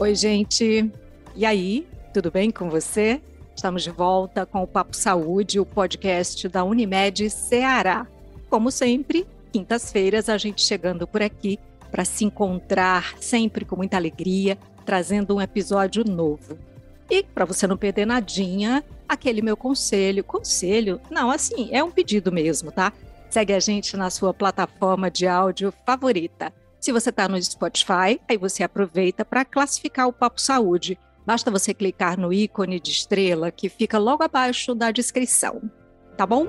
Oi, gente. E aí, tudo bem com você? Estamos de volta com o Papo Saúde, o podcast da Unimed Ceará. Como sempre, quintas-feiras a gente chegando por aqui para se encontrar sempre com muita alegria, trazendo um episódio novo. E para você não perder nadinha, aquele meu conselho, conselho, não, assim, é um pedido mesmo, tá? Segue a gente na sua plataforma de áudio favorita. Se você está no Spotify, aí você aproveita para classificar o Papo Saúde. Basta você clicar no ícone de estrela que fica logo abaixo da descrição. Tá bom?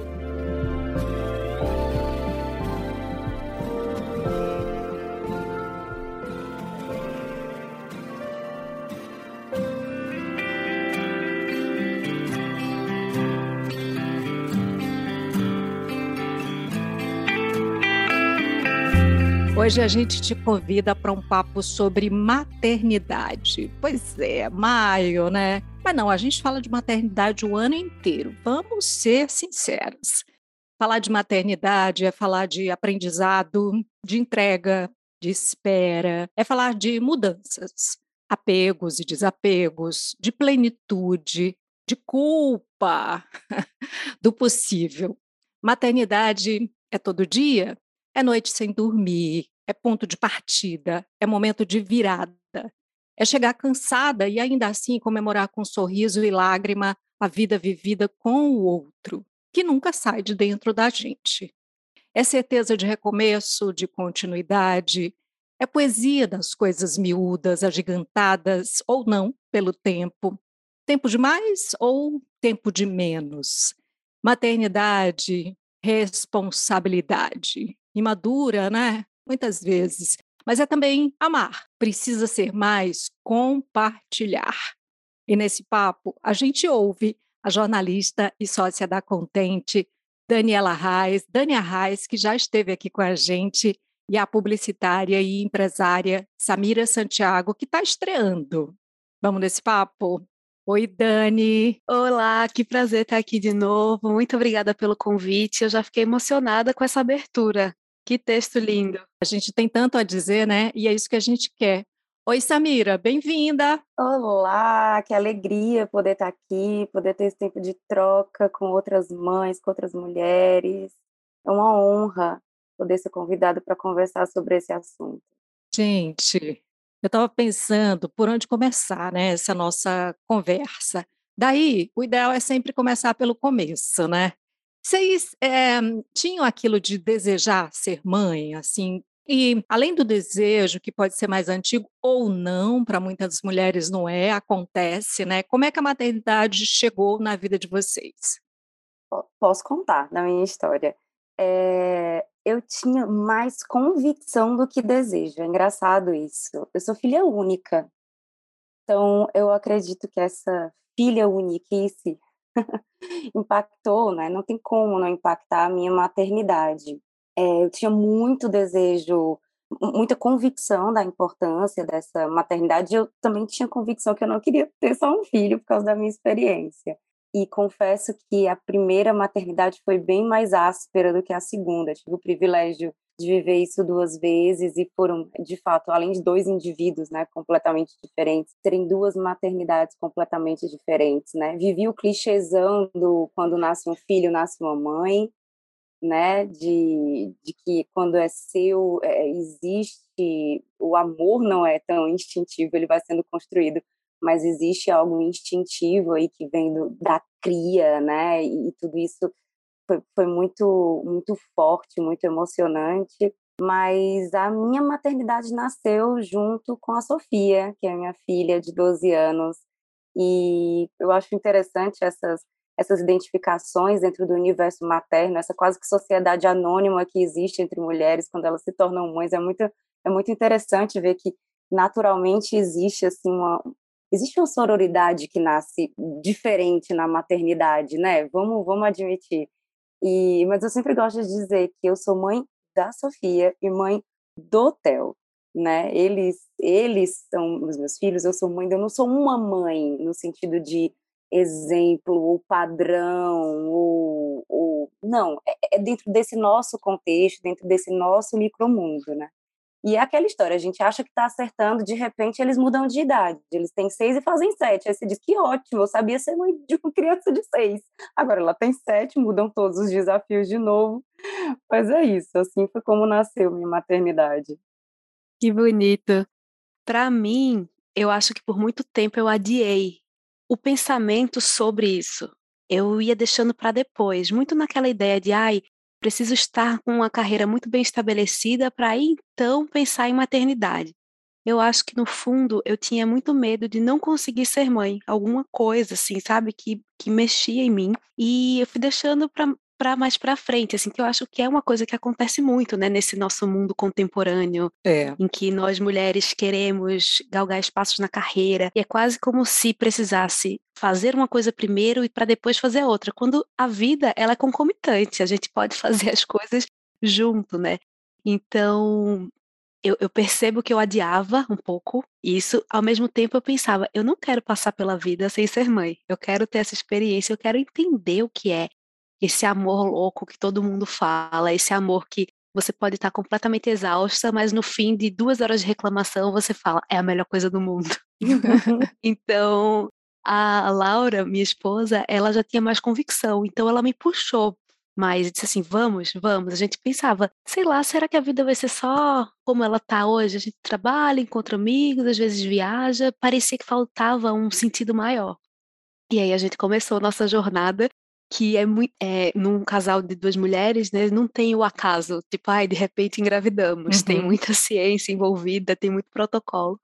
Hoje a gente te convida para um papo sobre maternidade. Pois é, maio, né? Mas não, a gente fala de maternidade o ano inteiro. Vamos ser sinceros. Falar de maternidade é falar de aprendizado, de entrega, de espera, é falar de mudanças, apegos e desapegos, de plenitude, de culpa do possível. Maternidade é todo dia? É noite sem dormir, é ponto de partida, é momento de virada. É chegar cansada e ainda assim comemorar com sorriso e lágrima a vida vivida com o outro, que nunca sai de dentro da gente. É certeza de recomeço, de continuidade, é poesia das coisas miúdas, agigantadas ou não pelo tempo. Tempo de mais ou tempo de menos. Maternidade, responsabilidade. Imadura, né? muitas vezes, mas é também amar. Precisa ser mais compartilhar. E nesse papo, a gente ouve a jornalista e sócia da Contente, Daniela Reis, Dania Reis, que já esteve aqui com a gente, e a publicitária e empresária Samira Santiago, que está estreando. Vamos nesse papo? Oi, Dani. Olá, que prazer estar aqui de novo. Muito obrigada pelo convite. Eu já fiquei emocionada com essa abertura. Que texto lindo. A gente tem tanto a dizer, né? E é isso que a gente quer. Oi, Samira, bem-vinda. Olá, que alegria poder estar aqui, poder ter esse tempo de troca com outras mães, com outras mulheres. É uma honra poder ser convidada para conversar sobre esse assunto. Gente, eu estava pensando por onde começar, né, essa nossa conversa. Daí, o ideal é sempre começar pelo começo, né? Vocês é, tinham aquilo de desejar ser mãe, assim, e além do desejo, que pode ser mais antigo ou não, para muitas mulheres não é, acontece, né? Como é que a maternidade chegou na vida de vocês? Posso contar da minha história. É, eu tinha mais convicção do que desejo. É engraçado isso. Eu sou filha única. Então, eu acredito que essa filha uniquice impactou, né? Não tem como não impactar a minha maternidade. É, eu tinha muito desejo, muita convicção da importância dessa maternidade. Eu também tinha convicção que eu não queria ter só um filho por causa da minha experiência. E confesso que a primeira maternidade foi bem mais áspera do que a segunda. tive o privilégio de viver isso duas vezes e foram, de fato, além de dois indivíduos, né, completamente diferentes, terem duas maternidades completamente diferentes, né? Vivi o clichêzão do quando nasce um filho, nasce uma mãe, né, de, de que quando é seu, é, existe, o amor não é tão instintivo, ele vai sendo construído, mas existe algo instintivo aí que vem do, da cria, né, e, e tudo isso foi, foi muito, muito forte, muito emocionante. Mas a minha maternidade nasceu junto com a Sofia, que é minha filha de 12 anos. E eu acho interessante essas, essas identificações dentro do universo materno, essa quase que sociedade anônima que existe entre mulheres quando elas se tornam mães. É muito, é muito interessante ver que naturalmente existe assim uma, existe uma sororidade que nasce diferente na maternidade, né? Vamos, vamos admitir. E, mas eu sempre gosto de dizer que eu sou mãe da Sofia e mãe do Theo, né? Eles, eles são os meus filhos, eu sou mãe, eu não sou uma mãe no sentido de exemplo ou padrão ou, ou não, é, é dentro desse nosso contexto, dentro desse nosso micromundo, né? E é aquela história, a gente acha que está acertando, de repente eles mudam de idade. Eles têm seis e fazem sete. Aí você diz, que ótimo, eu sabia ser mãe de uma criança de seis. Agora ela tem sete, mudam todos os desafios de novo. Mas é isso, assim foi como nasceu minha maternidade. Que bonito. Para mim, eu acho que por muito tempo eu adiei o pensamento sobre isso. Eu ia deixando para depois, muito naquela ideia de, ai, preciso estar com uma carreira muito bem estabelecida para então pensar em maternidade. Eu acho que no fundo eu tinha muito medo de não conseguir ser mãe, alguma coisa assim, sabe, que, que mexia em mim. E eu fui deixando para para mais para frente, assim, que eu acho que é uma coisa que acontece muito, né, nesse nosso mundo contemporâneo, é. em que nós mulheres queremos galgar espaços na carreira, e é quase como se precisasse fazer uma coisa primeiro e para depois fazer a outra, quando a vida ela é concomitante, a gente pode fazer as coisas junto, né? Então, eu, eu, percebo que eu adiava um pouco isso, ao mesmo tempo eu pensava, eu não quero passar pela vida sem ser mãe, eu quero ter essa experiência, eu quero entender o que é esse amor louco que todo mundo fala, esse amor que você pode estar completamente exausta, mas no fim de duas horas de reclamação você fala, é a melhor coisa do mundo. então, a Laura, minha esposa, ela já tinha mais convicção, então ela me puxou mais, disse assim, vamos, vamos. A gente pensava, sei lá, será que a vida vai ser só como ela tá hoje? A gente trabalha, encontra amigos, às vezes viaja, parecia que faltava um sentido maior. E aí a gente começou a nossa jornada que é muito é, num casal de duas mulheres, né, não tem o acaso, tipo, ai, de repente engravidamos, uhum. tem muita ciência envolvida, tem muito protocolo.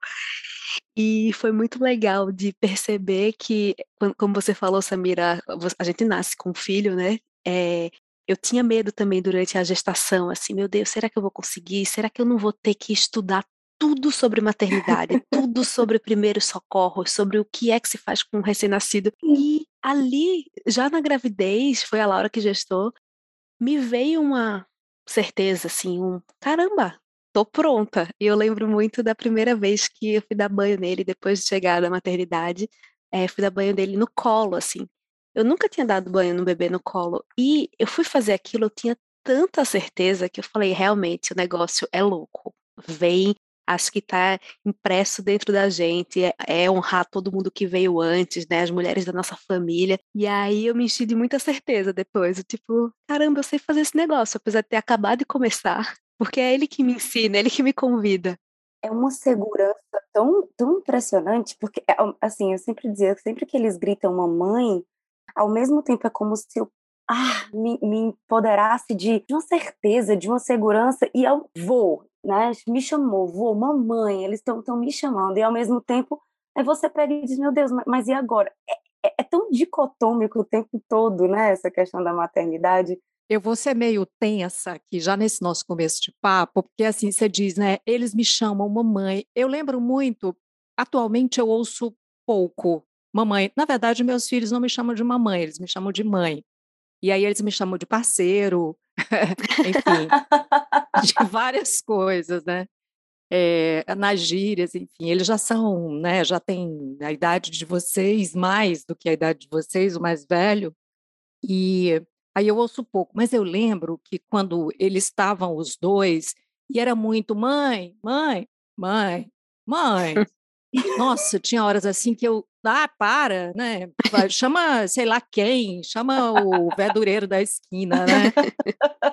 E foi muito legal de perceber que, como você falou, Samira, a gente nasce com um filho, né? É, eu tinha medo também durante a gestação, assim, meu Deus, será que eu vou conseguir? Será que eu não vou ter que estudar tudo sobre maternidade, tudo sobre primeiros socorros, sobre o que é que se faz com um recém-nascido. E ali, já na gravidez, foi a Laura que gestou, me veio uma certeza, assim, um caramba, tô pronta. E eu lembro muito da primeira vez que eu fui dar banho nele, depois de chegar da maternidade, é, fui dar banho dele no colo, assim. Eu nunca tinha dado banho no bebê no colo. E eu fui fazer aquilo, eu tinha tanta certeza que eu falei, realmente, o negócio é louco. Vem acho que está impresso dentro da gente, é, é, honrar todo mundo que veio antes, né, as mulheres da nossa família. E aí eu me enchi de muita certeza depois, tipo, caramba, eu sei fazer esse negócio, apesar de ter acabado de começar, porque é ele que me ensina, é ele que me convida. É uma segurança tão, tão impressionante, porque, é, assim, eu sempre dizia, sempre que eles gritam mamãe, ao mesmo tempo é como se eu ah, me, me empoderasse de, de uma certeza, de uma segurança, e eu vou, né? Me chamou, vou, mamãe, eles estão me chamando, e ao mesmo tempo, aí você pega e diz, meu Deus, mas, e agora? É, é, é, tão dicotômico o tempo todo, né? Essa questão da maternidade. Eu vou ser meio tensa aqui, já nesse nosso começo de papo, porque assim você diz, né? Eles me chamam mamãe. Eu lembro muito, atualmente eu ouço pouco mamãe. Na verdade, meus filhos não me chamam de mamãe, eles me chamam de mãe. E aí eles me chamam de parceiro, enfim, de várias coisas, né? É, nas gírias, enfim, eles já são, né, já têm a idade de vocês, mais do que a idade de vocês, o mais velho, e aí eu ouço pouco, mas eu lembro que quando eles estavam os dois, e era muito mãe, mãe, mãe, mãe, nossa, tinha horas assim que eu ah, para, né? Chama, sei lá quem, chama o verdureiro da esquina, né?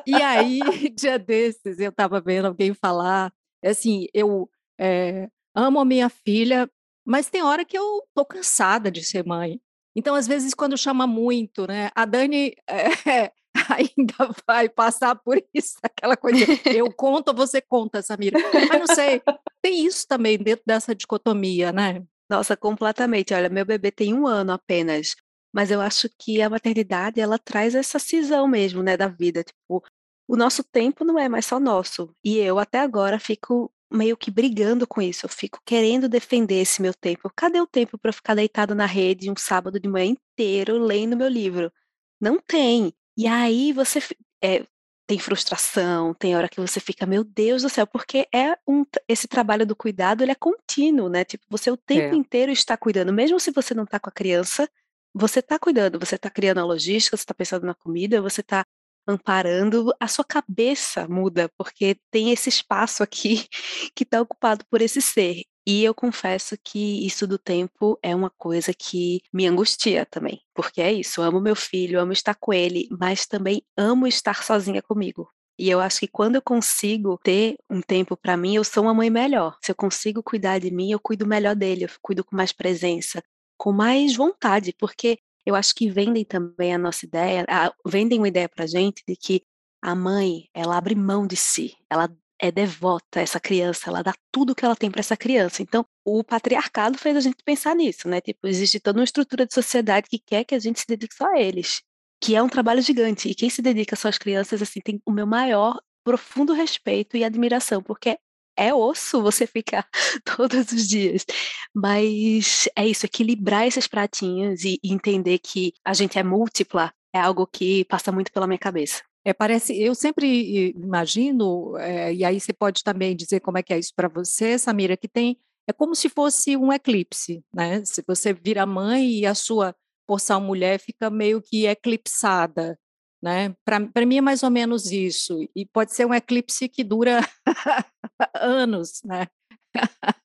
E aí, dia desses, eu estava vendo alguém falar, assim, eu é, amo a minha filha, mas tem hora que eu tô cansada de ser mãe. Então, às vezes, quando chama muito, né? A Dani é, ainda vai passar por isso, aquela coisa, eu conto você conta, Samira. Mas não sei, tem isso também dentro dessa dicotomia, né? Nossa, completamente. Olha, meu bebê tem um ano apenas, mas eu acho que a maternidade ela traz essa cisão mesmo, né, da vida. Tipo, o nosso tempo não é mais só nosso. E eu até agora fico meio que brigando com isso. Eu fico querendo defender esse meu tempo. Cadê o tempo para ficar deitado na rede um sábado de manhã inteiro lendo meu livro? Não tem. E aí você é, tem frustração, tem hora que você fica, meu Deus do céu, porque é um, esse trabalho do cuidado, ele é contínuo, né? Tipo, você o tempo é. inteiro está cuidando, mesmo se você não está com a criança, você está cuidando, você está criando a logística, você está pensando na comida, você está amparando, a sua cabeça muda, porque tem esse espaço aqui que está ocupado por esse ser. E eu confesso que isso do tempo é uma coisa que me angustia também, porque é isso, amo meu filho, amo estar com ele, mas também amo estar sozinha comigo. E eu acho que quando eu consigo ter um tempo para mim, eu sou uma mãe melhor. Se eu consigo cuidar de mim, eu cuido melhor dele, eu cuido com mais presença, com mais vontade, porque eu acho que vendem também a nossa ideia, a, vendem uma ideia pra gente de que a mãe, ela abre mão de si, ela é devota essa criança, ela dá tudo que ela tem para essa criança. Então, o patriarcado fez a gente pensar nisso, né? Tipo, existe toda uma estrutura de sociedade que quer que a gente se dedique só a eles, que é um trabalho gigante. E quem se dedica só às crianças, assim, tem o meu maior, profundo respeito e admiração, porque é osso você ficar todos os dias. Mas é isso, equilibrar esses pratinhos e, e entender que a gente é múltipla é algo que passa muito pela minha cabeça. É, parece, eu sempre imagino, é, e aí você pode também dizer como é que é isso para você, Samira, que tem, é como se fosse um eclipse, né? Se você vira mãe e a sua porção mulher fica meio que eclipsada, né? Para mim é mais ou menos isso, e pode ser um eclipse que dura anos, né?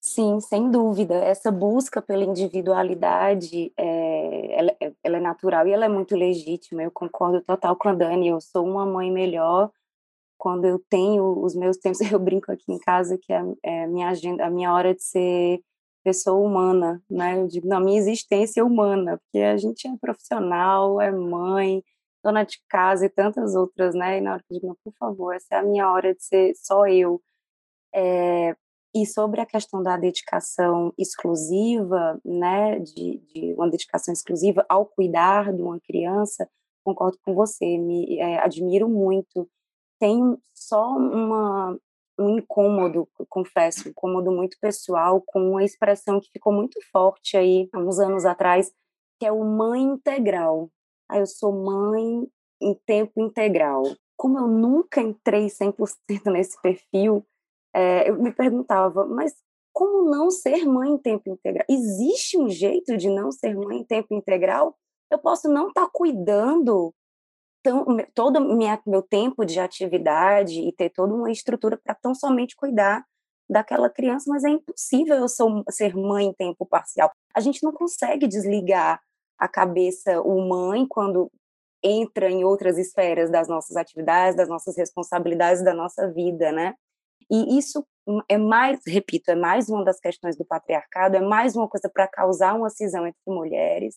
Sim, sem dúvida. Essa busca pela individualidade, é, ela, é, ela, é natural e ela é muito legítima. Eu concordo total com a Dani. Eu sou uma mãe melhor quando eu tenho os meus tempos. Eu brinco aqui em casa que é, é minha agenda, a minha hora de ser pessoa humana, né? Eu digo, na minha existência humana, porque a gente é profissional, é mãe, dona de casa e tantas outras, né? E na hora que eu digo, por favor, essa é a minha hora de ser só eu. É, e sobre a questão da dedicação exclusiva, né, de, de, uma dedicação exclusiva ao cuidar de uma criança, concordo com você, me é, admiro muito. Tenho só uma, um incômodo, confesso, um incômodo muito pessoal com uma expressão que ficou muito forte aí há uns anos atrás, que é o mãe integral. Ah, eu sou mãe em tempo integral. Como eu nunca entrei 100% nesse perfil, é, eu me perguntava, mas como não ser mãe em tempo integral? Existe um jeito de não ser mãe em tempo integral? Eu posso não estar tá cuidando tão, todo minha, meu tempo de atividade e ter toda uma estrutura para tão somente cuidar daquela criança, mas é impossível eu sou, ser mãe em tempo parcial. A gente não consegue desligar a cabeça humana quando entra em outras esferas das nossas atividades, das nossas responsabilidades, da nossa vida, né? E isso é mais, repito, é mais uma das questões do patriarcado, é mais uma coisa para causar uma cisão entre mulheres,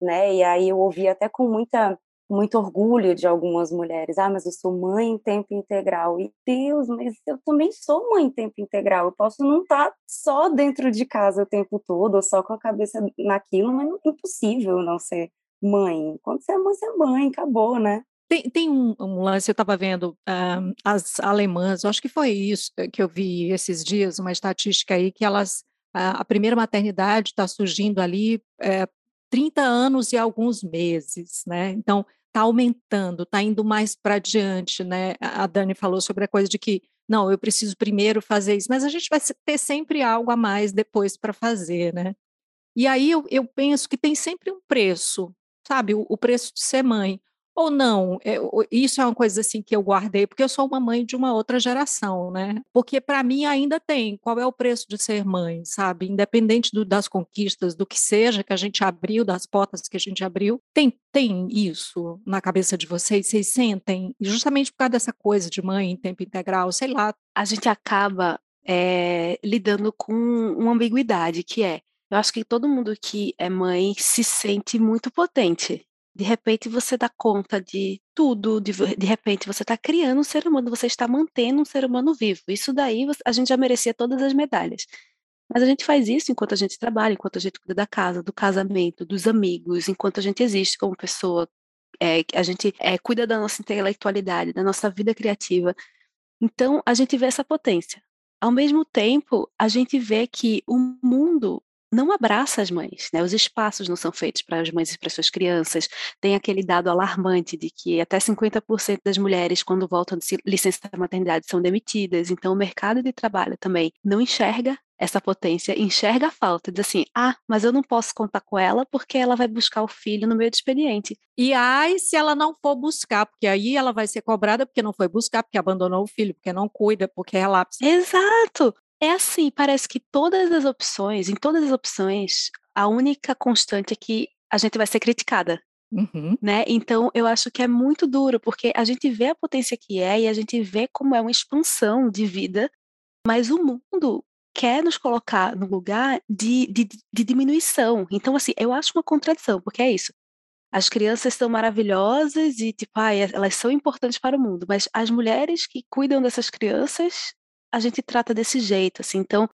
né? E aí eu ouvi até com muita muito orgulho de algumas mulheres. Ah, mas eu sou mãe em tempo integral. E Deus, mas eu também sou mãe em tempo integral. Eu posso não estar tá só dentro de casa o tempo todo, ou só com a cabeça naquilo, mas é impossível não ser mãe. Quando você é mãe, você é mãe, acabou, né? Tem, tem um, um, lance, eu estava vendo uh, as alemãs, acho que foi isso eh, que eu vi esses dias, uma estatística aí, que elas, uh, a primeira maternidade está surgindo ali uh, 30 anos e alguns meses, né? Então, está aumentando, está indo mais para diante, né? A Dani falou sobre a coisa de que, não, eu preciso primeiro fazer isso, mas a gente vai ter sempre algo a mais depois para fazer, né? E aí eu, eu penso que tem sempre um preço, sabe? O, o preço de ser mãe. Ou não, é, isso é uma coisa assim que eu guardei, porque eu sou uma mãe de uma outra geração, né? Porque para mim ainda tem qual é o preço de ser mãe, sabe? Independente do, das conquistas, do que seja que a gente abriu, das portas que a gente abriu, tem, tem isso na cabeça de vocês? Vocês sentem? Justamente por causa dessa coisa de mãe em tempo integral, sei lá. A gente acaba é, lidando com uma ambiguidade que é eu acho que todo mundo que é mãe se sente muito potente de repente você dá conta de tudo, de, de repente você está criando um ser humano, você está mantendo um ser humano vivo. Isso daí a gente já merecia todas as medalhas. Mas a gente faz isso enquanto a gente trabalha, enquanto a gente cuida da casa, do casamento, dos amigos, enquanto a gente existe como pessoa, é, a gente é, cuida da nossa intelectualidade, da nossa vida criativa. Então a gente vê essa potência. Ao mesmo tempo, a gente vê que o mundo não abraça as mães, né? Os espaços não são feitos para as mães e para suas crianças. Tem aquele dado alarmante de que até 50% das mulheres, quando voltam de licença da maternidade, são demitidas. Então, o mercado de trabalho também não enxerga essa potência, enxerga a falta, diz assim: ah, mas eu não posso contar com ela porque ela vai buscar o filho no meio do expediente. E ai, se ela não for buscar, porque aí ela vai ser cobrada porque não foi buscar, porque abandonou o filho, porque não cuida, porque relapsa. Exato! É assim, parece que todas as opções, em todas as opções, a única constante é que a gente vai ser criticada. Uhum. Né? Então, eu acho que é muito duro, porque a gente vê a potência que é e a gente vê como é uma expansão de vida, mas o mundo quer nos colocar no lugar de, de, de diminuição. Então, assim, eu acho uma contradição, porque é isso. As crianças são maravilhosas e, tipo, ai, elas são importantes para o mundo, mas as mulheres que cuidam dessas crianças a gente trata desse jeito, assim. Então,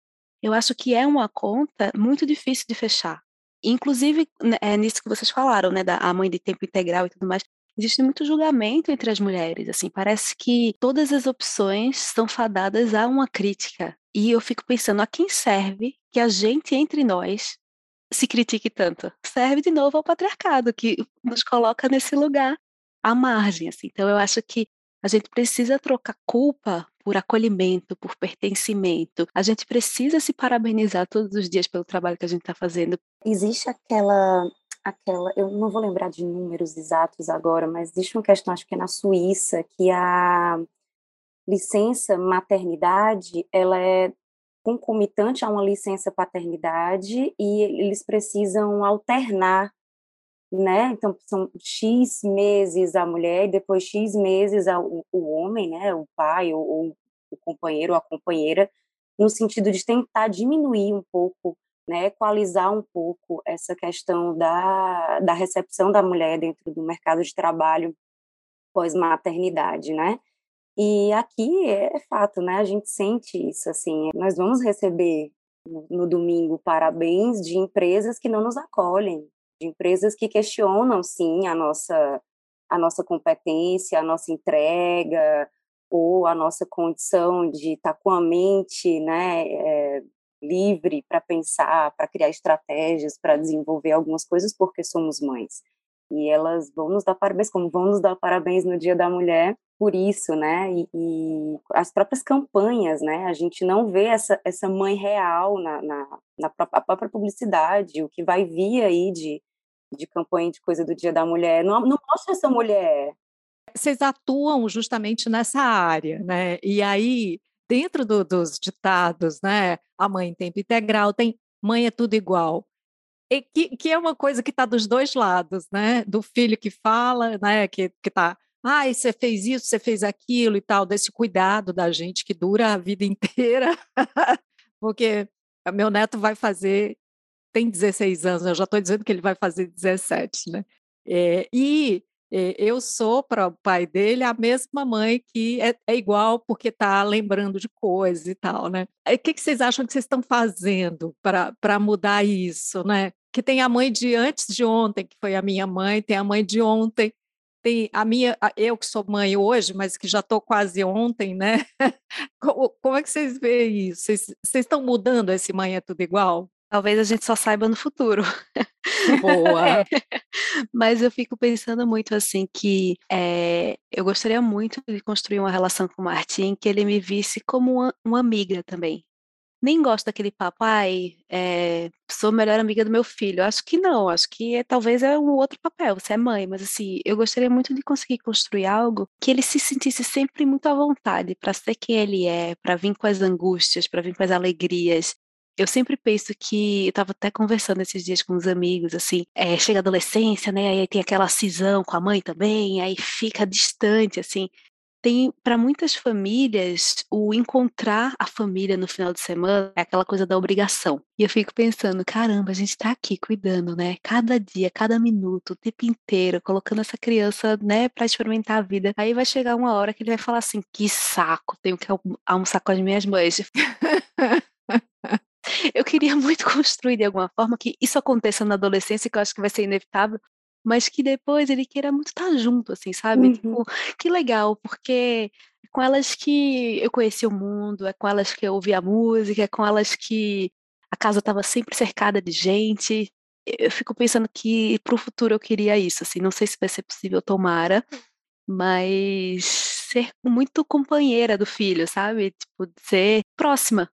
eu acho que é uma conta muito difícil de fechar. Inclusive, né, é nisso que vocês falaram, né, da a mãe de tempo integral e tudo mais, existe muito julgamento entre as mulheres, assim, parece que todas as opções são fadadas a uma crítica. E eu fico pensando, a quem serve que a gente entre nós se critique tanto? Serve de novo ao patriarcado, que nos coloca nesse lugar à margem, assim. Então eu acho que a gente precisa trocar culpa por acolhimento, por pertencimento. A gente precisa se parabenizar todos os dias pelo trabalho que a gente está fazendo. Existe aquela, aquela, eu não vou lembrar de números exatos agora, mas existe uma questão, acho que é na Suíça, que a licença maternidade, ela é concomitante a uma licença paternidade e eles precisam alternar né? Então são X meses a mulher e depois X meses o, o homem, né? O pai ou, ou o companheiro ou a companheira, no sentido de tentar diminuir um pouco, né? Equalizar um pouco essa questão da, da recepção da mulher dentro do mercado de trabalho pós-maternidade, né? E aqui é, fato, né? A gente sente isso, assim. Nós vamos receber no domingo parabéns de empresas que não nos acolhem, de empresas que questionam, sim, a nossa, a nossa competência, a nossa entrega, ou a nossa condição de estar com a mente né, é, livre para pensar, para criar estratégias, para desenvolver algumas coisas, porque somos mães. E elas vão nos dar parabéns, como vão nos dar parabéns no Dia da Mulher, por isso, né? E, e, as próprias campanhas, né? A gente não vê essa, essa mãe real na, na, na própria, própria publicidade, o que vai vir aí de, de campanha de coisa do Dia da Mulher. Não, não mostra essa mulher. Vocês atuam justamente nessa área, né? E aí, dentro do, dos ditados, né? A mãe em tempo integral tem mãe é tudo igual. E que, que é uma coisa que está dos dois lados, né? Do filho que fala, né? Que está ah, você fez isso, você fez aquilo e tal, desse cuidado da gente que dura a vida inteira, porque meu neto vai fazer tem 16 anos, eu já estou dizendo que ele vai fazer 17, né? É, e é, eu sou para o pai dele a mesma mãe que é, é igual porque está lembrando de coisas e tal, né? O que, que vocês acham que vocês estão fazendo para mudar isso, né? Que tem a mãe de antes de ontem, que foi a minha mãe, tem a mãe de ontem, tem a minha, eu que sou mãe hoje, mas que já estou quase ontem, né? Como, como, é que vocês veem isso? Vocês, vocês estão mudando esse mãe é tudo igual? Talvez a gente só saiba no futuro. Boa. Mas eu fico pensando muito assim que é, eu gostaria muito de construir uma relação com o Martim que ele me visse como uma, uma amiga também. Nem gosto daquele papo, ai, é, sou melhor amiga do meu filho. Acho que não, acho que é, talvez é um outro papel, você é mãe, mas assim, eu gostaria muito de conseguir construir algo que ele se sentisse sempre muito à vontade para ser quem ele é, para vir com as angústias, para vir com as alegrias, eu sempre penso que eu estava até conversando esses dias com os amigos, assim, é, chega a adolescência, né? Aí tem aquela cisão com a mãe também, aí fica distante, assim. Tem para muitas famílias o encontrar a família no final de semana é aquela coisa da obrigação. E eu fico pensando, caramba, a gente está aqui cuidando, né? Cada dia, cada minuto, o tempo inteiro, colocando essa criança, né, para experimentar a vida. Aí vai chegar uma hora que ele vai falar assim: "Que saco, tenho que almoçar com as minhas mães". Eu queria muito construir de alguma forma que isso aconteça na adolescência, que eu acho que vai ser inevitável, mas que depois ele queira muito estar junto, assim, sabe? Uhum. Tipo, que legal, porque é com elas que eu conheci o mundo, é com elas que eu ouvi a música, é com elas que a casa estava sempre cercada de gente. Eu fico pensando que para o futuro eu queria isso, assim, não sei se vai ser possível, tomara, mas ser muito companheira do filho, sabe? Tipo, ser próxima.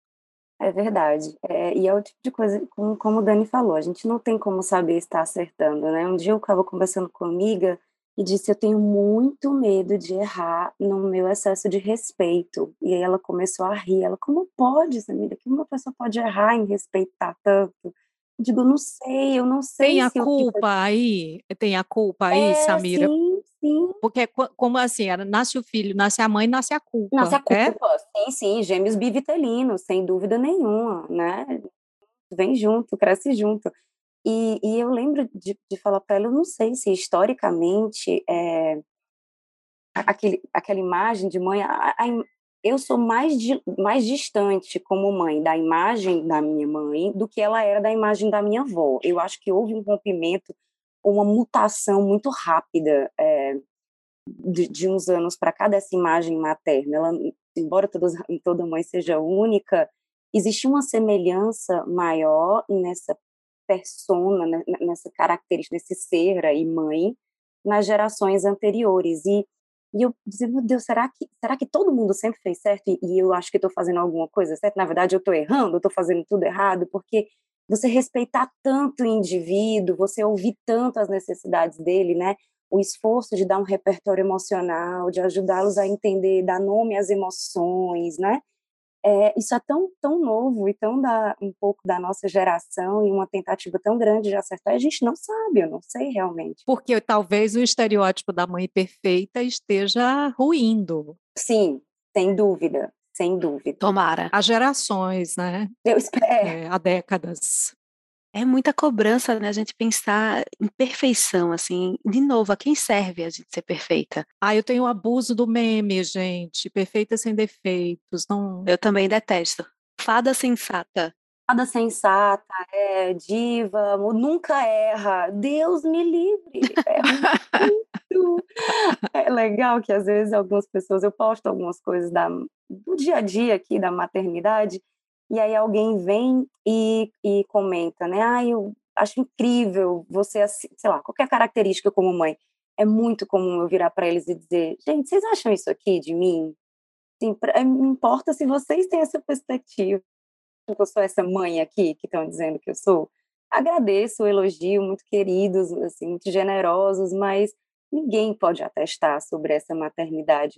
É verdade. É, e é o tipo de coisa, como, como o Dani falou, a gente não tem como saber estar acertando, né? Um dia eu estava conversando com uma amiga e disse: Eu tenho muito medo de errar no meu excesso de respeito. E aí ela começou a rir. Ela, como pode, Samira? Que uma pessoa pode errar em respeitar tanto? Eu digo, não sei, eu não sei. Tem a culpa aí? Tem a culpa aí, é, Samira? Sim, sim. Porque, como assim? Nasce o filho, nasce a mãe, nasce a culpa. Nasce a é? culpa, é? sim, sim. Gêmeos bivitelinos, sem dúvida nenhuma, né? Vem junto, cresce junto. E, e eu lembro de, de falar para ela, eu não sei se historicamente é, aquele, aquela imagem de mãe, a, a, eu sou mais, di, mais distante como mãe da imagem da minha mãe do que ela era da imagem da minha avó. Eu acho que houve um rompimento, uma mutação muito rápida é, de, de, uns anos para cá dessa imagem materna. Ela, embora todas, toda mãe seja única, existe uma semelhança maior nessa persona, né, nessa característica, nesse ser aí, mãe, nas gerações anteriores. E, e eu dizia, meu Deus, será que, será que todo mundo sempre fez certo e, e eu acho que estou fazendo alguma coisa certa? Na verdade, eu estou errando, eu estou fazendo tudo errado, porque você respeitar tanto o indivíduo, você ouvir tanto as necessidades dele, né? O esforço de dar um repertório emocional, de ajudá-los a entender, dar nome às emoções, né? é, isso é tão, tão novo e tão da, um pouco da nossa geração e uma tentativa tão grande de acertar, a gente não sabe, eu não sei realmente. Porque talvez o estereótipo da mãe perfeita esteja ruindo. Sim, sem dúvida, sem dúvida. Tomara. Há gerações, né? Eu espero. É, há décadas é muita cobrança, né? A gente pensar em perfeição, assim. De novo, a quem serve a gente ser perfeita? Ah, eu tenho o abuso do meme, gente. Perfeita sem defeitos. Não... Eu também detesto. Fada sensata. Fada sensata, é diva, nunca erra. Deus me livre. É muito. é legal que às vezes algumas pessoas, eu posto algumas coisas da, do dia a dia aqui da maternidade, e aí alguém vem e, e comenta, né? Ah, eu acho incrível você, sei lá, qualquer característica como mãe. É muito comum eu virar para eles e dizer, gente, vocês acham isso aqui de mim? Sim, pra, eh, me importa se vocês têm essa perspectiva. Eu sou essa mãe aqui que estão dizendo que eu sou. Agradeço o elogio, muito queridos, assim, muito generosos, mas ninguém pode atestar sobre essa maternidade.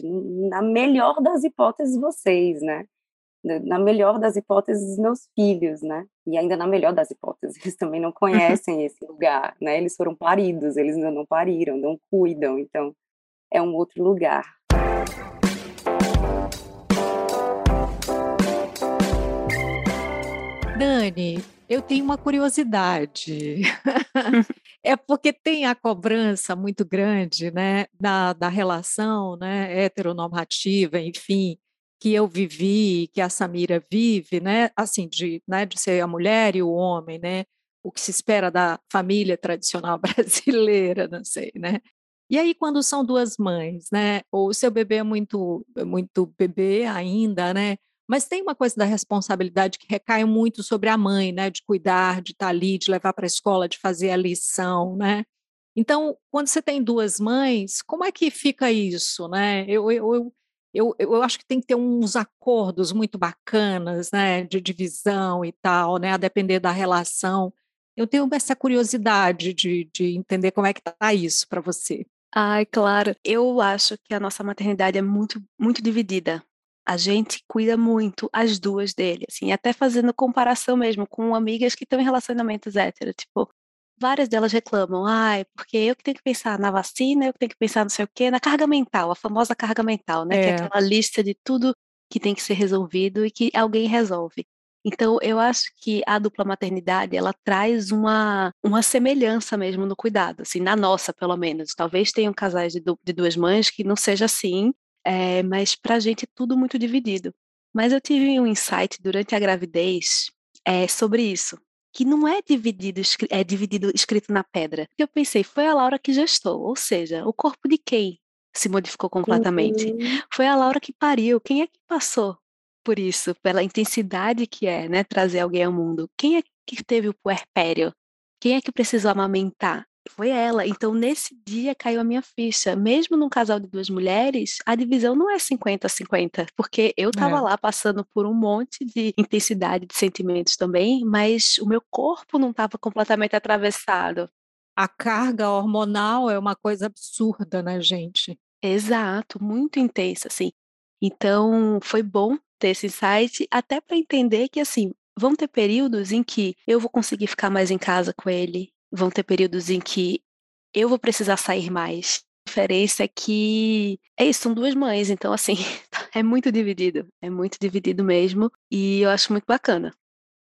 Na melhor das hipóteses, vocês, né? na melhor das hipóteses, meus filhos, né? E ainda na melhor das hipóteses, eles também não conhecem esse lugar, né? Eles foram paridos, eles ainda não pariram, não cuidam, então é um outro lugar. Dani, eu tenho uma curiosidade. é porque tem a cobrança muito grande, né, da, da relação, né, heteronormativa, enfim, que eu vivi, que a Samira vive, né, assim, de, né, de ser a mulher e o homem, né, o que se espera da família tradicional brasileira, não sei, né. E aí quando são duas mães, né, ou o seu bebê é muito, muito bebê ainda, né, mas tem uma coisa da responsabilidade que recai muito sobre a mãe, né, de cuidar, de estar ali, de levar para a escola, de fazer a lição, né. Então, quando você tem duas mães, como é que fica isso, né? Eu, eu, eu eu, eu acho que tem que ter uns acordos muito bacanas, né, de divisão e tal, né, a depender da relação. Eu tenho essa curiosidade de, de entender como é que está isso para você. Ai, claro. Eu acho que a nossa maternidade é muito, muito dividida. A gente cuida muito as duas dele, assim, até fazendo comparação mesmo com amigas que estão em relacionamentos héteros. Tipo, várias delas reclamam, ai, porque eu que tenho que pensar na vacina, eu que tenho que pensar não sei o quê, na carga mental, a famosa carga mental, né? É. Que é aquela lista de tudo que tem que ser resolvido e que alguém resolve. Então, eu acho que a dupla maternidade, ela traz uma, uma semelhança mesmo no cuidado, assim, na nossa, pelo menos. Talvez tenham casais de, de duas mães que não seja assim, é, mas pra gente é tudo muito dividido. Mas eu tive um insight durante a gravidez é, sobre isso que não é dividido, é dividido escrito na pedra. Eu pensei, foi a Laura que gestou, ou seja, o corpo de quem se modificou completamente? Uhum. Foi a Laura que pariu, quem é que passou por isso, pela intensidade que é, né, trazer alguém ao mundo. Quem é que teve o puerpério? Quem é que precisou amamentar? Foi ela. Então, nesse dia caiu a minha ficha. Mesmo num casal de duas mulheres, a divisão não é 50-50, porque eu estava é. lá passando por um monte de intensidade de sentimentos também, mas o meu corpo não estava completamente atravessado. A carga hormonal é uma coisa absurda, né, gente? Exato, muito intensa, assim. Então, foi bom ter esse insight, até para entender que, assim, vão ter períodos em que eu vou conseguir ficar mais em casa com ele, vão ter períodos em que eu vou precisar sair mais. A diferença é que é isso, são duas mães, então assim, é muito dividido, é muito dividido mesmo, e eu acho muito bacana.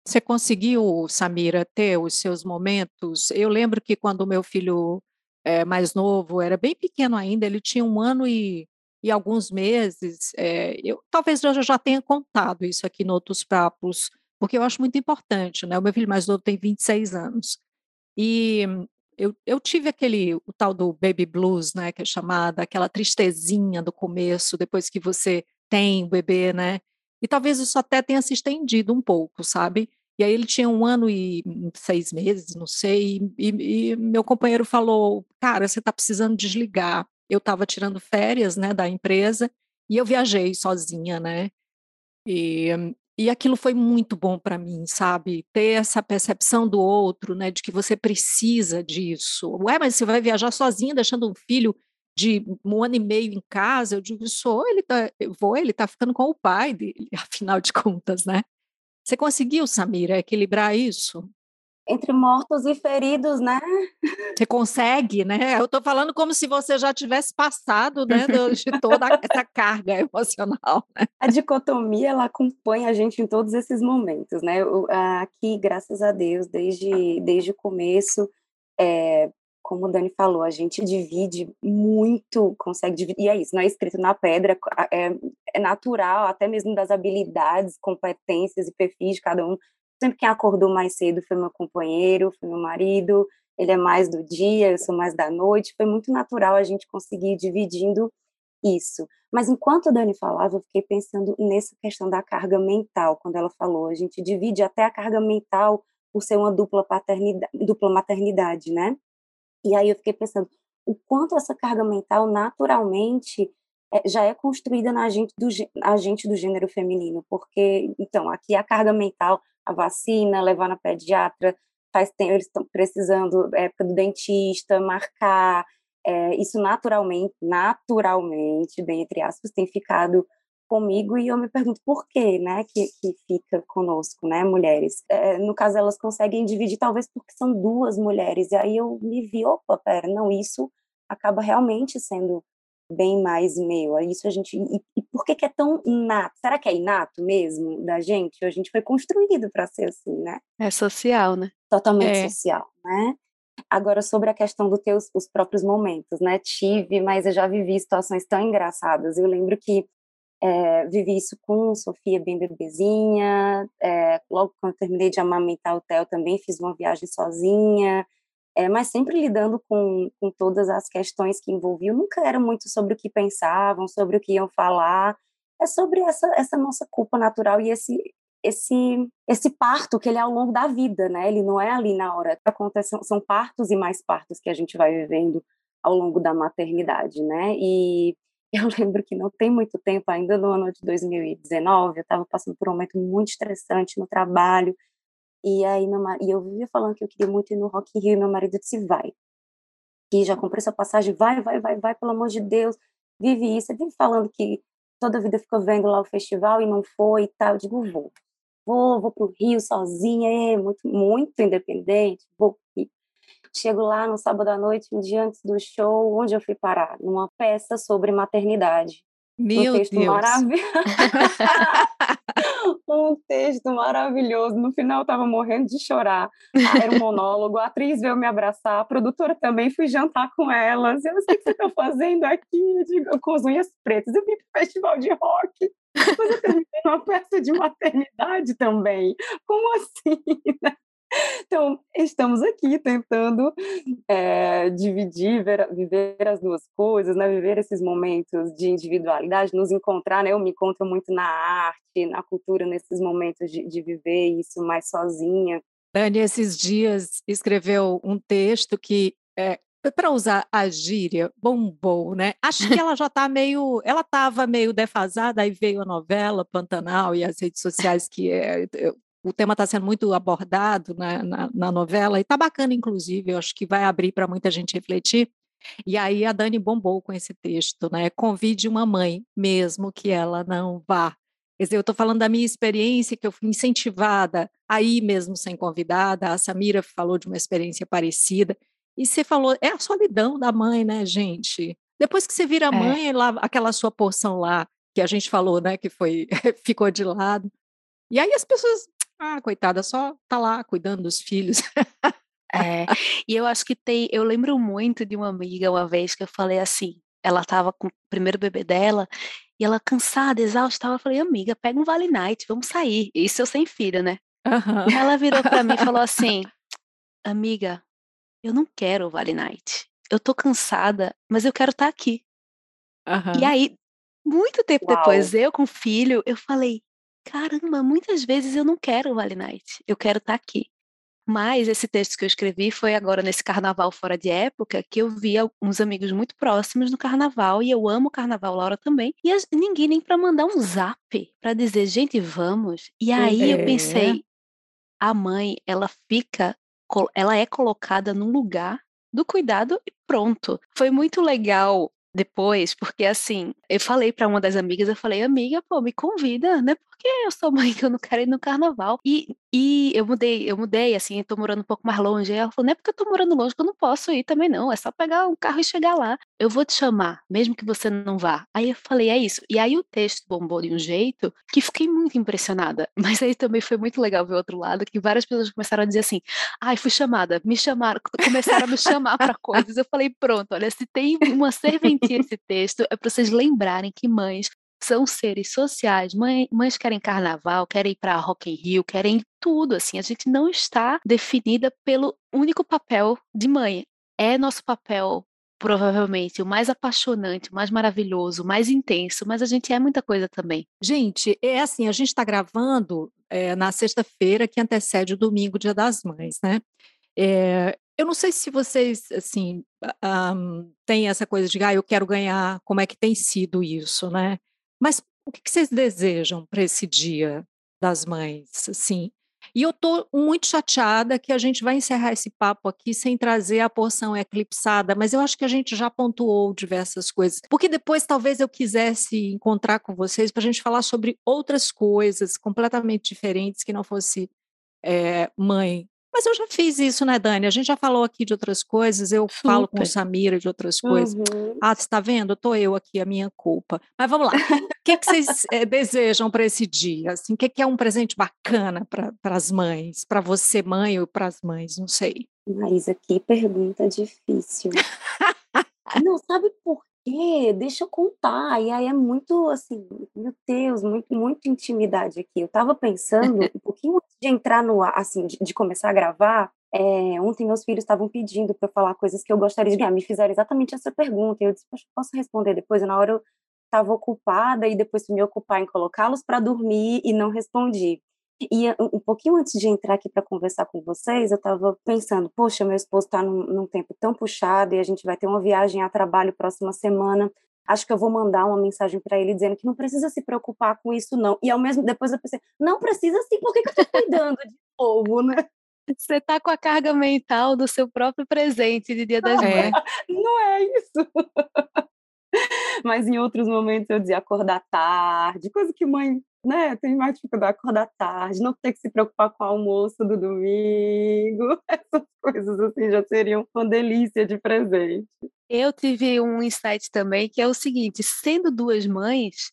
Você conseguiu, Samira, ter os seus momentos? Eu lembro que quando o meu filho é, mais novo era bem pequeno ainda, ele tinha um ano e, e alguns meses. É, eu, talvez eu já tenha contado isso aqui em outros papos, porque eu acho muito importante, né? O meu filho mais novo tem 26 anos. E eu, eu tive aquele, o tal do baby blues, né, que é chamada, aquela tristezinha do começo, depois que você tem o bebê, né? E talvez isso até tenha se estendido um pouco, sabe? E aí ele tinha um ano e seis meses, não sei, e, e meu companheiro falou, cara, você está precisando desligar. Eu estava tirando férias, né, da empresa, e eu viajei sozinha, né? E e aquilo foi muito bom para mim, sabe? Ter essa percepção do outro, né, de que você precisa disso. Ué, mas você vai viajar sozinha, deixando um filho de um ano e meio em casa? Eu digo, sou, ele tá, eu vou, ele tá ficando com o pai dele, afinal de contas, né? Você conseguiu, Samira, equilibrar isso? Entre mortos e feridos, né? Você consegue, né? Eu estou falando como se você já tivesse passado, né, de toda essa carga emocional. Né? A dicotomia ela acompanha a gente em todos esses momentos, né? Aqui, graças a Deus, desde desde o começo, é, como o Dani falou, a gente divide muito, consegue dividir, e é isso, não é escrito na pedra, é, é natural, até mesmo das habilidades, competências e perfis de cada um, Sempre quem acordou mais cedo foi meu companheiro, foi meu marido, ele é mais do dia, eu sou mais da noite. Foi muito natural a gente conseguir ir dividindo isso. Mas enquanto a Dani falava, eu fiquei pensando nessa questão da carga mental, quando ela falou, a gente divide até a carga mental por ser uma dupla paternidade, dupla maternidade, né? E aí eu fiquei pensando o quanto essa carga mental naturalmente é, já é construída na gente do, agente do gênero feminino, porque, então, aqui a carga mental, a vacina, levar na pediatra, faz tempo, eles estão precisando, época do dentista, marcar, é, isso naturalmente, naturalmente, bem entre aspas, tem ficado comigo e eu me pergunto por quê, né, que, que fica conosco, né, mulheres. É, no caso, elas conseguem dividir, talvez porque são duas mulheres, e aí eu me vi, opa, pera, não, isso acaba realmente sendo bem mais meu. Isso a gente. E, e, por que, que é tão inato? Será que é inato mesmo da gente? A gente foi construído para ser assim, né? É social, né? Totalmente é. social, né? Agora, sobre a questão dos teus os próprios momentos, né? Tive, mas eu já vivi situações tão engraçadas. Eu lembro que é, vivi isso com Sofia bem bebezinha. É, logo quando terminei de amamentar o Theo, também fiz uma viagem sozinha é, mas sempre lidando com, com todas as questões que envolviam. Nunca era muito sobre o que pensavam, sobre o que iam falar, é sobre essa, essa nossa culpa natural e esse esse esse parto que ele é ao longo da vida, né? Ele não é ali na hora. Acontece, são partos e mais partos que a gente vai vivendo ao longo da maternidade, né? E eu lembro que não tem muito tempo, ainda no ano de 2019, eu estava passando por um momento muito estressante no trabalho, e aí meu e eu vivia falando que eu queria muito ir no Rock in Rio, e meu marido disse vai. E já comprei essa passagem, vai, vai, vai, vai, pelo amor de Deus. Vive isso. Ele vive falando que toda a vida ficou vendo lá o festival e não foi e tal. Eu digo, vou. Vou, vou pro Rio sozinha, é muito, muito independente, vou Chego lá no sábado à noite, um dia antes do show, onde eu fui parar? Numa peça sobre maternidade. Meu um texto Deus. maravilhoso. um texto maravilhoso. No final eu estava morrendo de chorar. Ah, era um monólogo. A atriz veio me abraçar, a produtora também. Fui jantar com elas. Eu sei o que você está fazendo aqui. Digo, com as unhas pretas. Eu vim para festival de rock. Mas eu terminei uma peça de maternidade também. Como assim? Então, estamos aqui tentando é, dividir, ver, viver as duas coisas, né? viver esses momentos de individualidade, nos encontrar. Né? Eu me encontro muito na arte, na cultura, nesses momentos de, de viver isso mais sozinha. Dani, esses dias escreveu um texto que é, para usar a gíria, bombou, né? Acho que ela já está meio, ela estava meio defasada, aí veio a novela Pantanal e as redes sociais que é, o tema está sendo muito abordado na, na, na novela, e está bacana, inclusive, eu acho que vai abrir para muita gente refletir. E aí a Dani bombou com esse texto, né? Convide uma mãe, mesmo que ela não vá. Quer dizer, eu estou falando da minha experiência, que eu fui incentivada a ir mesmo sem convidada, a Samira falou de uma experiência parecida, e você falou, é a solidão da mãe, né, gente? Depois que você vira é. mãe, lá, aquela sua porção lá, que a gente falou, né, que foi, ficou de lado. E aí as pessoas, ah, coitada, só tá lá cuidando dos filhos. É, e eu acho que tem, eu lembro muito de uma amiga uma vez que eu falei assim, ela tava com o primeiro bebê dela, e ela cansada, exausta, eu falei, amiga, pega um Vale Night, vamos sair. Isso eu sem filha, né? Uhum. Ela virou para mim e falou assim, amiga, eu não quero o Vale Night. Eu tô cansada, mas eu quero estar tá aqui. Uhum. E aí, muito tempo Uau. depois, eu com o filho, eu falei, caramba, muitas vezes eu não quero o Vale Night, eu quero estar tá aqui. Mas esse texto que eu escrevi foi agora nesse carnaval fora de época, que eu vi uns amigos muito próximos no carnaval, e eu amo o carnaval, Laura também, e as, ninguém nem para mandar um zap para dizer, gente, vamos. E aí é. eu pensei, a mãe, ela fica ela é colocada num lugar do cuidado e pronto. Foi muito legal depois, porque assim, eu falei para uma das amigas, eu falei, amiga, pô, me convida, né? Porque eu sou mãe que eu não quero ir no carnaval. E, e eu mudei, eu mudei, assim, tô morando um pouco mais longe. Aí ela falou, não é porque eu tô morando longe que eu não posso ir também, não. É só pegar um carro e chegar lá. Eu vou te chamar, mesmo que você não vá. Aí eu falei, é isso. E aí o texto bombou de um jeito que fiquei muito impressionada. Mas aí também foi muito legal ver o outro lado, que várias pessoas começaram a dizer assim, ai, fui chamada, me chamaram, começaram a me chamar para coisas. Eu falei, pronto, olha, se tem uma serventia esse texto, é para vocês lembrarem que mães são seres sociais. Mãe, mães querem carnaval, querem ir para Rock in Rio, querem tudo assim. A gente não está definida pelo único papel de mãe. É nosso papel provavelmente o mais apaixonante, o mais maravilhoso, o mais intenso, mas a gente é muita coisa também. Gente, é assim, a gente está gravando é, na sexta-feira que antecede o domingo, Dia das Mães, né? É, eu não sei se vocês, assim, um, têm essa coisa de, ah, eu quero ganhar, como é que tem sido isso, né? Mas o que vocês desejam para esse dia das mães, assim? E eu estou muito chateada que a gente vai encerrar esse papo aqui sem trazer a porção eclipsada, mas eu acho que a gente já pontuou diversas coisas. Porque depois talvez eu quisesse encontrar com vocês para a gente falar sobre outras coisas completamente diferentes que não fosse é, mãe mas eu já fiz isso, né, Dani? A gente já falou aqui de outras coisas, eu Super. falo com o Samira de outras coisas. Uhum. Ah, você está vendo? Estou eu aqui, a minha culpa. Mas vamos lá. O que, que vocês é, desejam para esse dia? Assim, o que, que é um presente bacana para as mães? Para você, mãe, ou para as mães? Não sei. Maísa, que pergunta difícil. Não, sabe por quê? Deixa eu contar. E aí é muito assim, meu Deus, muito, muito intimidade aqui. Eu estava pensando, um pouquinho antes de entrar no ar, assim, de, de começar a gravar, é, ontem meus filhos estavam pedindo para eu falar coisas que eu gostaria de ganhar. Me fizeram exatamente essa pergunta. E eu disse, posso responder depois? E na hora eu estava ocupada e depois me ocupar em colocá-los para dormir e não respondi. E um pouquinho antes de entrar aqui para conversar com vocês, eu estava pensando, poxa, meu esposo está num, num, tempo tão puxado e a gente vai ter uma viagem a trabalho próxima semana. Acho que eu vou mandar uma mensagem para ele dizendo que não precisa se preocupar com isso, não. E ao mesmo depois eu pensei, não precisa sim, por que, que eu estou cuidando de novo, né? Você está com a carga mental do seu próprio presente de Dia das Mães. Não é isso. Mas em outros momentos eu dizia acordar tarde, coisa que mãe né, tem mais dificuldade de acordar tarde, não ter que se preocupar com o almoço do domingo, essas coisas assim já seriam uma delícia de presente. Eu tive um insight também que é o seguinte: sendo duas mães,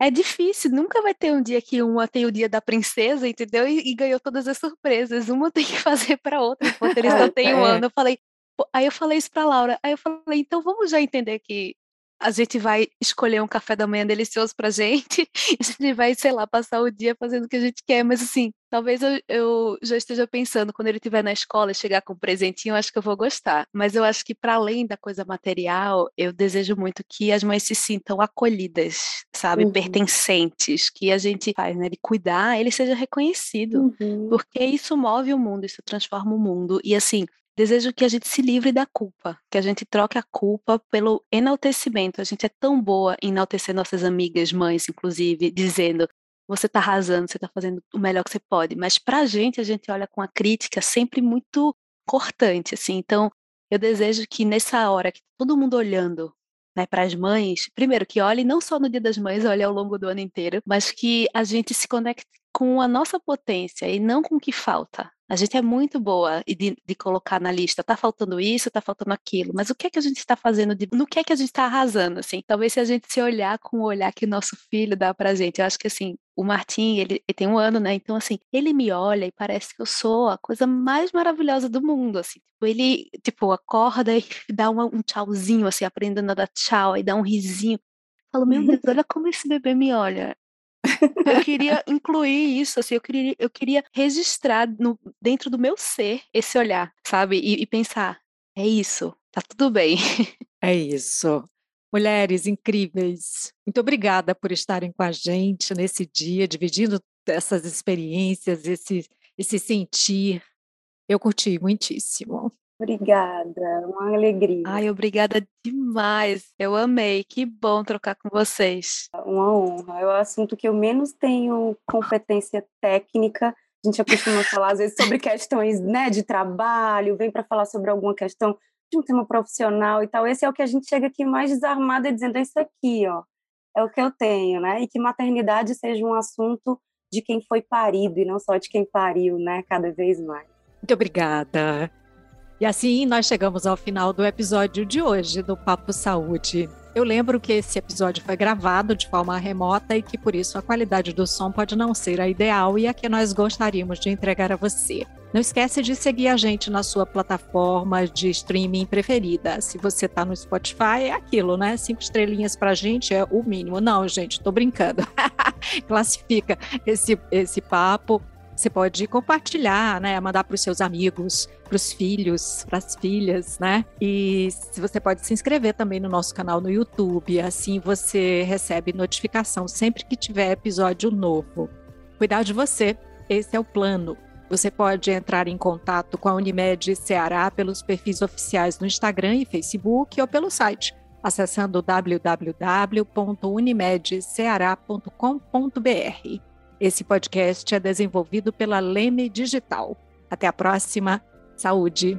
é difícil, nunca vai ter um dia que uma tem o dia da princesa, entendeu? E, e ganhou todas as surpresas. Uma tem que fazer para outra, enquanto eles só têm um é. ano. Eu falei, aí eu falei isso para Laura, aí eu falei, então vamos já entender que a gente vai escolher um café da manhã delicioso pra gente, e a gente vai, sei lá, passar o dia fazendo o que a gente quer, mas assim, talvez eu, eu já esteja pensando, quando ele estiver na escola e chegar com um presentinho, eu acho que eu vou gostar. Mas eu acho que para além da coisa material, eu desejo muito que as mães se sintam acolhidas, sabe, uhum. pertencentes, que a gente faz, né, de cuidar, ele seja reconhecido, uhum. porque isso move o mundo, isso transforma o mundo. E assim, Desejo que a gente se livre da culpa, que a gente troque a culpa pelo enaltecimento. A gente é tão boa em enaltecer nossas amigas, mães, inclusive, dizendo: você está arrasando, você está fazendo o melhor que você pode. Mas para a gente, a gente olha com a crítica sempre muito cortante, assim. Então, eu desejo que nessa hora que todo mundo olhando né, para as mães, primeiro que olhe não só no Dia das Mães, olhe ao longo do ano inteiro, mas que a gente se conecte com a nossa potência e não com o que falta. A gente é muito boa de, de colocar na lista, tá faltando isso, tá faltando aquilo, mas o que é que a gente está fazendo, de, no que é que a gente está arrasando, assim? Talvez se a gente se olhar com o olhar que o nosso filho dá pra gente, eu acho que assim, o Martim, ele, ele, tem um ano, né? Então, assim, ele me olha e parece que eu sou a coisa mais maravilhosa do mundo, assim. Tipo, ele, tipo, acorda e dá uma, um tchauzinho, assim, aprendendo a dar tchau, e dá um risinho. Eu falo, meu Deus, olha como esse bebê me olha. Eu queria incluir isso, assim, eu queria, eu queria registrar no, dentro do meu ser esse olhar, sabe? E, e pensar, é isso, tá tudo bem. É isso. Mulheres incríveis, muito obrigada por estarem com a gente nesse dia, dividindo essas experiências, esse, esse sentir. Eu curti muitíssimo. Obrigada, uma alegria. Ai, obrigada demais. Eu amei. Que bom trocar com vocês. Uma honra. É o assunto que eu menos tenho competência técnica. A gente costuma falar às vezes sobre questões, né, de trabalho, vem para falar sobre alguma questão de um tema profissional e tal. Esse é o que a gente chega aqui mais desarmada dizendo é isso aqui, ó. É o que eu tenho, né? E que maternidade seja um assunto de quem foi parido e não só de quem pariu, né, cada vez mais. Muito obrigada. E assim nós chegamos ao final do episódio de hoje do Papo Saúde. Eu lembro que esse episódio foi gravado de forma remota e que por isso a qualidade do som pode não ser a ideal e a que nós gostaríamos de entregar a você. Não esquece de seguir a gente na sua plataforma de streaming preferida. Se você está no Spotify, é aquilo, né? Cinco estrelinhas para a gente é o mínimo. Não, gente, estou brincando. Classifica esse, esse papo você pode compartilhar, né? Mandar para os seus amigos, para os filhos, para as filhas, né? E você pode se inscrever também no nosso canal no YouTube. Assim você recebe notificação sempre que tiver episódio novo. Cuidar de você, esse é o plano. Você pode entrar em contato com a Unimed Ceará pelos perfis oficiais no Instagram e Facebook ou pelo site, acessando www.unimedceará.com.br. Esse podcast é desenvolvido pela Leme Digital. Até a próxima. Saúde!